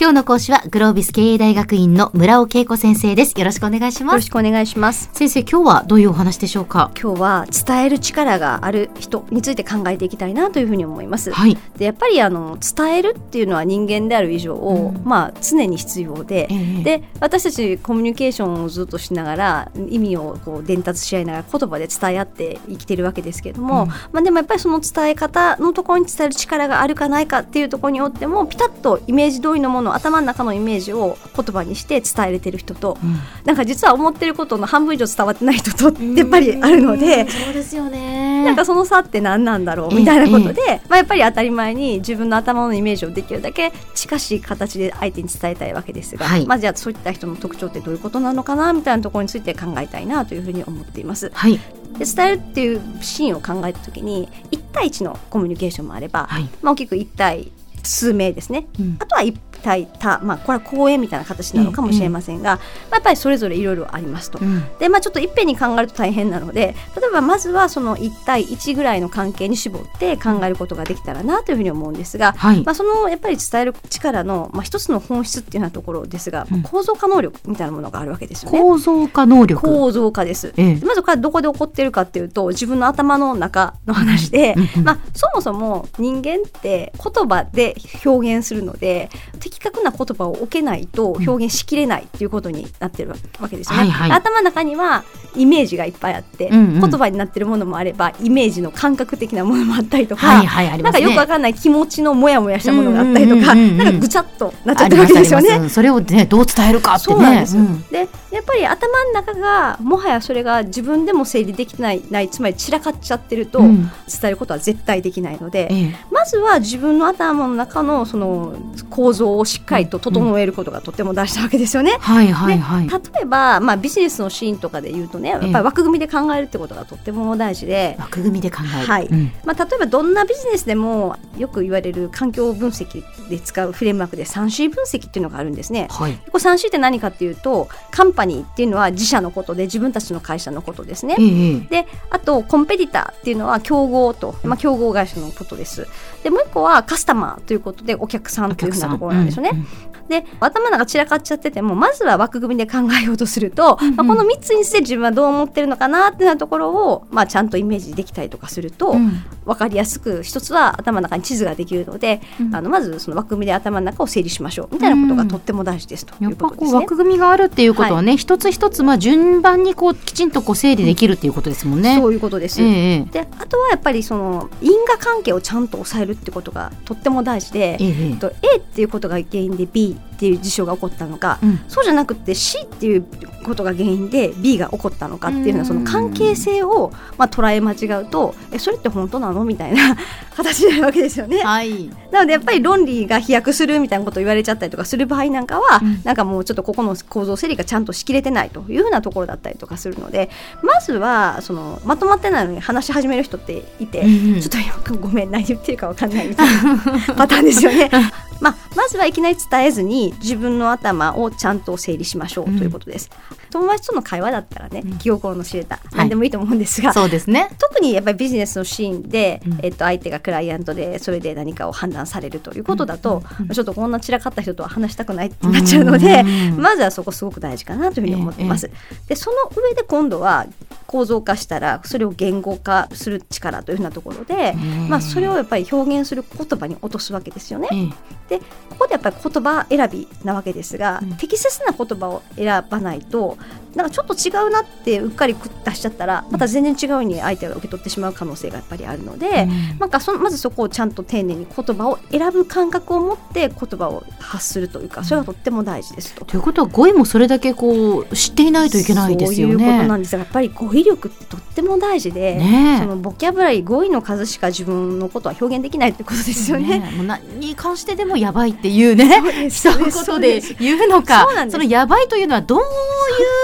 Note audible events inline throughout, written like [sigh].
今日の講師はグロービス経営大学院の村尾恵子先生です。よろしくお願いしよます。ろしくお願いします。先生、今日はどういうお話でしょうか？今日は伝える力がある人について考えていきたいなというふうに思います。はい。でやっぱりあの伝えるっていうのは人間である以上、うんまあ常に必要で。ええで私たちコミュニケーションをずっとしながら意味をこう伝達し合いながら言葉で伝え合って生きてるわけですけれども、うんまあ、でもやっぱりその伝え方のところに伝える力があるかないかっていうところによってもピタッとイメージ通りのもの頭の中のイメージを言葉にして伝えれてる人と、うんなんか実は思ってることの半分以上伝わってない人とやっぱりあるので。そうですよね。なんかその差って何なんだろうええみたいなことで、まあ、やっぱり当たり前に自分の頭のイメージをできるだけ近しい形で相手に伝えたいわけですが、はいまあ、じゃあそういった人の特徴ってどういうことなのかなみたいなところについて考えたいなというふうに思っています。はい。で伝えるっていうシーンを考えた時に1対1のコミュニケーションもあれば、はい。まあ、大きく1対数名ですねうんあとは1対多、まあ、これは公演みたいな形なのかもしれませんが、まあ、やっぱりそれぞれいろいろありますと。うん。でまあ、ちょっといっぺんに考えると大変なので例えばまずはその1対1ぐらいの関係に絞って考えることができたらなというふうに思うんですが、はい。まあ、そのやっぱり伝える力の、まあ、一つの本質っていうようなところですが、うん。構造化能力みたいなものがあるわけですよね。構造化能力。構造化です、ええ。でまずこれはどこで起こってるかっていうと自分の頭の中の話で、うんうん。まあ、そもそも人間って言葉で表現するので的確な言葉を置けないと表現しきれないっていうことになってるわけですよね。はいはい頭の中にはイメージがいっぱいあって、うんうん言葉になってるものもあればイメージの感覚的なものもあったりとか、はいはいね。なんかよくわかんない気持ちのモヤモヤしたものがあったりとか、なんかぐちゃっとなっちゃあってるわけですよね。それをね、どう伝えるかってね。そうなんですよ、んでやっぱり頭の中がもはやそれが自分でも整理できないないつまり散らかっちゃってると、うん伝えることは絶対できないので、ええまずは自分の頭の中のその構造をしっかりと整えることがとても大事なわけですよね。はいはいはい。例えば、まあ、ビジネスのシーンとかで言うとねやっぱり枠組みで考えるってことがとっても大事で、枠組みで考える。はいうんまあ、例えばどんなビジネスでもよく言われる環境分析で使うフレームワークで 3C 分析っていうのがあるんですね。はい。これ 3C って何かっていうとカンパニーっていうのは自社のことで自分たちの会社のことですね。ええであとコンペティターっていうのは競合と、まあ、競合会社のことです。でもう一個はカスタマーということでお客さんというふうなところなんですよね。うんうんで頭の中散らかっちゃっててもまずは枠組みで考えようとすると、うんうんまあ、この3つにして自分はどう思ってるのかなっていうようなところを、まあ、ちゃんとイメージできたりとかすると、うん分かりやすく一つは頭の中に地図ができるので、うんあのまずその枠組みで頭の中を整理しましょうみたいなことがとっても大事ですということですね。こう枠組みがあるっていうことはね、一つ一つまあ順番にこうきちんとこう整理できるっていうことですもんね。そういうことです。ええであとはやっぱりその因果関係をちゃんと抑えるってことがとっても大事で、ええと A っていうことが原因で B っていう事象が起こったのか、うんそうじゃなくて C っていうことが原因で B が起こったのかっていうのはその関係性をまあ捉え間違うとえそれって本当なの？みたいな [laughs] 形になるわけですよね。はい。なのでやっぱり論理が飛躍するみたいなことを言われちゃったりとかする場合なんかは、うんなんかもうちょっとここの構造整理がちゃんとしきれてないというふうなところだったりとかするのでまずはそのまとまってないのに話し始める人っていて、うんうんちょっと今ごめん何言ってるかわかんないみたいなパターンですよね。[laughs] まあ、まずはいきなり伝えずに自分の頭をちゃんと整理しましょうということです。友達との会話だったらね、気心の知れた。何でもいいと思うんですが、そうですね。特にやっぱりビジネスのシーンで、うん。えっと、相手がクライアントでそれで何かを判断されるということだと、うん。ちょっとこんな散らかった人とは話したくないってなっちゃうので、うん。まずはそこすごく大事かなというふうに思ってます。でその上で今度は構造化したらそれを言語化する力というふうなところで、うん。まあ、それをやっぱり表現する言葉に落とすわけですよね。ええ。でここでやっぱり言葉選びなわけですが、うん。適切な言葉を選ばないとなんかちょっと違うなってうっかり出しちゃったらまた全然違うように相手が受け取ってしまう可能性がやっぱりあるので、うん。なんかそのまずそこをちゃんと丁寧に言葉を選ぶ感覚を持って言葉を発するというかそれがとっても大事ですと。ということは語彙もそれだけこう知っていないといけないですよね。そういうことなんです。がやっぱり語彙力ってとっても大事で、ねえ。そのボキャブラリー語彙の数しか自分のことは表現できないってことですよね。ねもう何に関してでもやばいっていうね。そうです。一言で言うのか。そうなんです。のやばいというのはどういう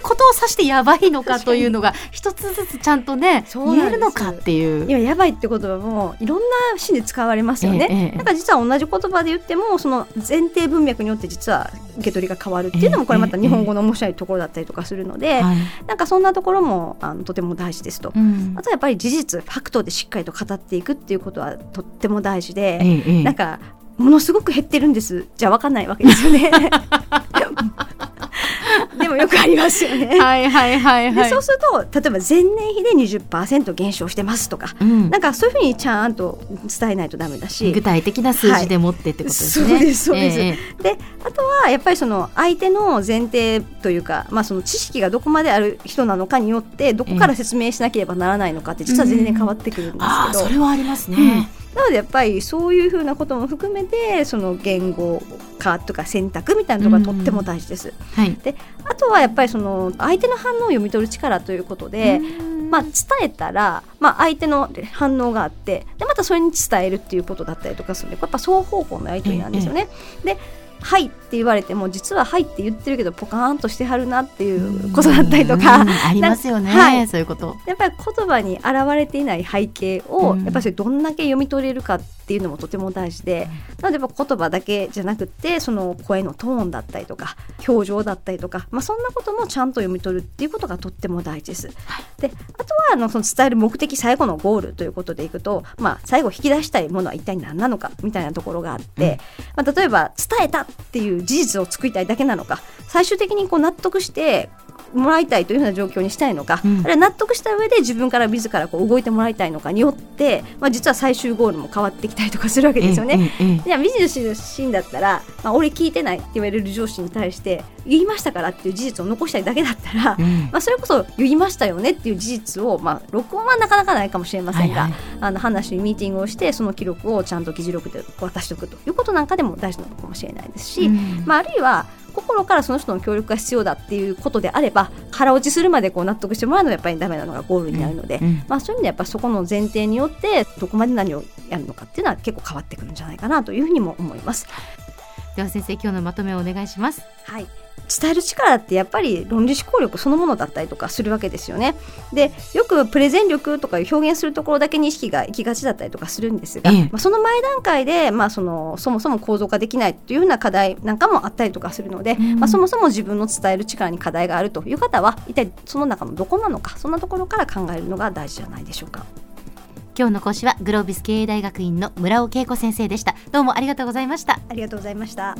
ことを指してやばいのかというのが一つずつちゃんとね言えるのかっていう。今やばいって言葉もいろんなシーンで使われますよね。ええ、なんか実は同じ言葉で言ってもその前提文脈によって実は受け取りが変わるっていうのもこれまた日本語の面白いところだったりとかするので、なんかそんなところもあのとても大事ですと、うん、あとやっぱり事実ファクトでしっかりと語っていくっていうことはとっても大事で、なんかものすごく減ってるんです。じゃ分かんないわけですよね。[laughs] ありますよね。はいはいはい、はい、そうすると例えば前年比で20%減少してますとか、うん、なんかそういうふうにちゃんと伝えないとダメだし具体的な数字でもってってことですね。はい、そうですそうです。えー、であとはやっぱりその相手の前提というか、まあ、その知識がどこまである人なのかによってどこから説明しなければならないのかって実は全然変わってくるんですけど、うん、それはありますね。うんなのでやっぱりそういうふうなことも含めてその言語化とか選択みたいなのがとっても大事です。はい、であとはやっぱりその相手の反応を読み取る力ということで、まあ、伝えたら、まあ、相手の反応があってでまたそれに伝えるっていうことだったりとかするのでやっぱ双方向のやり取りなんですよね。ではいって言われても実ははいって言ってるけどポカーンとしてはるなっていうことだったりとか、ありますよね、はい、そういうこと。やっぱり言葉に表れていない背景を、やっぱりどんだけ読み取れるかっていうのもとても大事で、なのでやっぱ言葉だけじゃなくてその声のトーンだったりとか表情だったりとか、まあ、そんなこともちゃんと読み取るっていうことがとっても大事です。であとはあのその伝える目的最後のゴールということでいくと、まあ、最後引き出したいものは一体何なのかみたいなところがあって、まあ、例えば伝えたっていう事実を作りたいだけなのか。最終的にこう納得してもらいたいというふうな状況にしたいのか、うん、あるいは納得した上で自分から自らこう動いてもらいたいのかによって、まあ、実は最終ゴールも変わってきたりとかするわけですよね。じゃあビジネスのシーンだったら、まあ、俺聞いてないって言われる上司に対して言いましたからっていう事実を残したいだけだったら、うん、まあ、それこそ言いましたよねっていう事実を、まあ、録音はなかなかないかもしれませんが、はいはい、あの話ミーティングをしてその記録をちゃんと議事録で渡しておくということなんかでも大事なのかもしれないですし、うん、まあ、あるいは心からその人の協力が必要だっていうことであれば腹落ちするまでこう納得してもらうのはやっぱりダメなのがゴールになるので、うんうん、まあ、そういう意味でやっぱそこの前提によってどこまで何をやるのかっていうのは結構変わってくるんじゃないかなというふうにも思います。では先生今日のまとめをお願いします。はい伝える力ってやっぱり論理思考力そのものだったりとかするわけですよね。でよくプレゼン力とか表現するところだけに意識がいきがちだったりとかするんですが、ええ、まあ、その前段階で、まあ、そのそもそも構造化できないというような課題なんかもあったりとかするので、うん、まあ、そもそも自分の伝える力に課題があるという方は一体その中のどこなのかそんなところから考えるのが大事じゃないでしょうか。今日の講師はグロービス経営大学院の村尾恵子先生でした。どうもありがとうございました。ありがとうございました。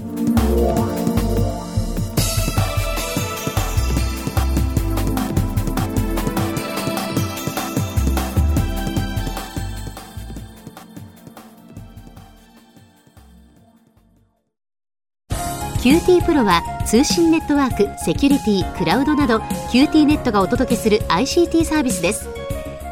キューティープロは通信ネットワーク、セキュリティ、クラウドなど QT ネットがお届けする ICT サービスです